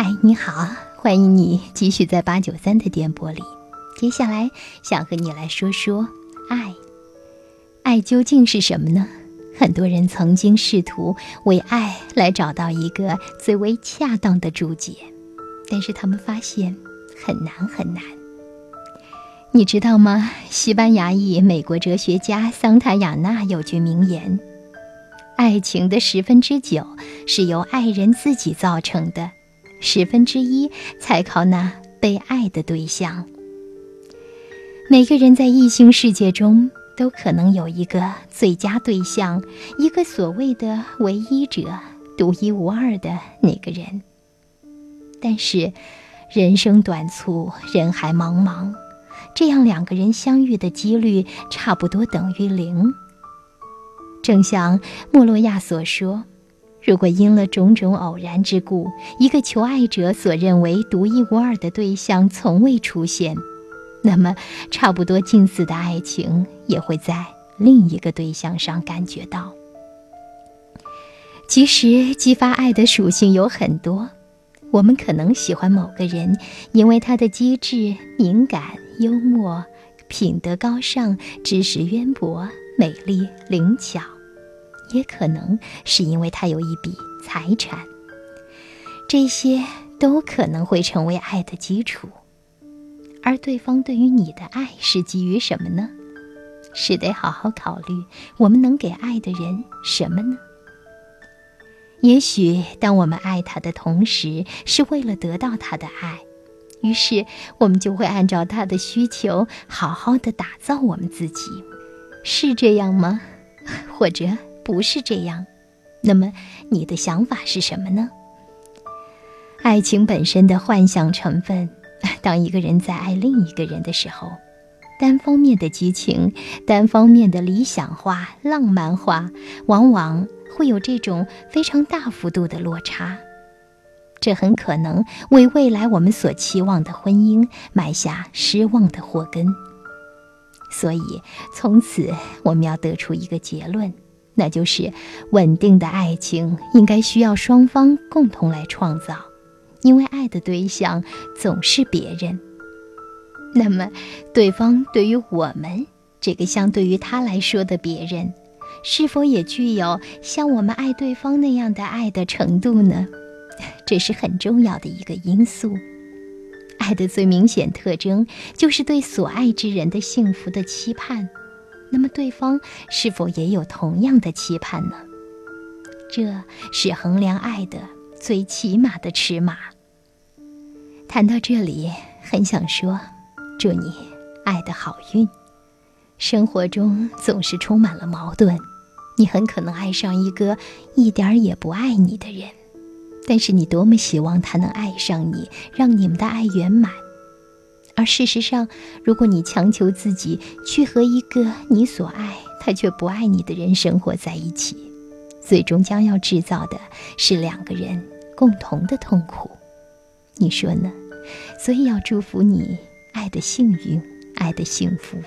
嗨，你好，欢迎你继续在八九三的电波里。接下来想和你来说说爱，爱究竟是什么呢？很多人曾经试图为爱来找到一个最为恰当的注解，但是他们发现很难很难。你知道吗？西班牙裔美国哲学家桑塔亚纳有句名言：“爱情的十分之九是由爱人自己造成的。”十分之一才靠那被爱的对象。每个人在异性世界中都可能有一个最佳对象，一个所谓的唯一者，独一无二的那个人。但是，人生短促，人海茫茫，这样两个人相遇的几率差不多等于零。正像莫洛亚所说。如果因了种种偶然之故，一个求爱者所认为独一无二的对象从未出现，那么差不多近似的爱情也会在另一个对象上感觉到。其实，激发爱的属性有很多。我们可能喜欢某个人，因为他的机智、敏感、幽默、品德高尚、知识渊博、美丽、灵巧。也可能是因为他有一笔财产，这些都可能会成为爱的基础。而对方对于你的爱是基于什么呢？是得好好考虑，我们能给爱的人什么呢？也许，当我们爱他的同时，是为了得到他的爱，于是我们就会按照他的需求，好好的打造我们自己，是这样吗？或者？不是这样，那么你的想法是什么呢？爱情本身的幻想成分，当一个人在爱另一个人的时候，单方面的激情、单方面的理想化、浪漫化，往往会有这种非常大幅度的落差，这很可能为未来我们所期望的婚姻埋下失望的祸根。所以，从此我们要得出一个结论。那就是稳定的爱情应该需要双方共同来创造，因为爱的对象总是别人。那么，对方对于我们这个相对于他来说的别人，是否也具有像我们爱对方那样的爱的程度呢？这是很重要的一个因素。爱的最明显特征就是对所爱之人的幸福的期盼。那么，对方是否也有同样的期盼呢？这是衡量爱的最起码的尺码。谈到这里，很想说，祝你爱的好运。生活中总是充满了矛盾，你很可能爱上一个一点儿也不爱你的人，但是你多么希望他能爱上你，让你们的爱圆满。而事实上，如果你强求自己去和一个你所爱他却不爱你的人生活在一起，最终将要制造的是两个人共同的痛苦。你说呢？所以要祝福你爱的幸运，爱的幸福。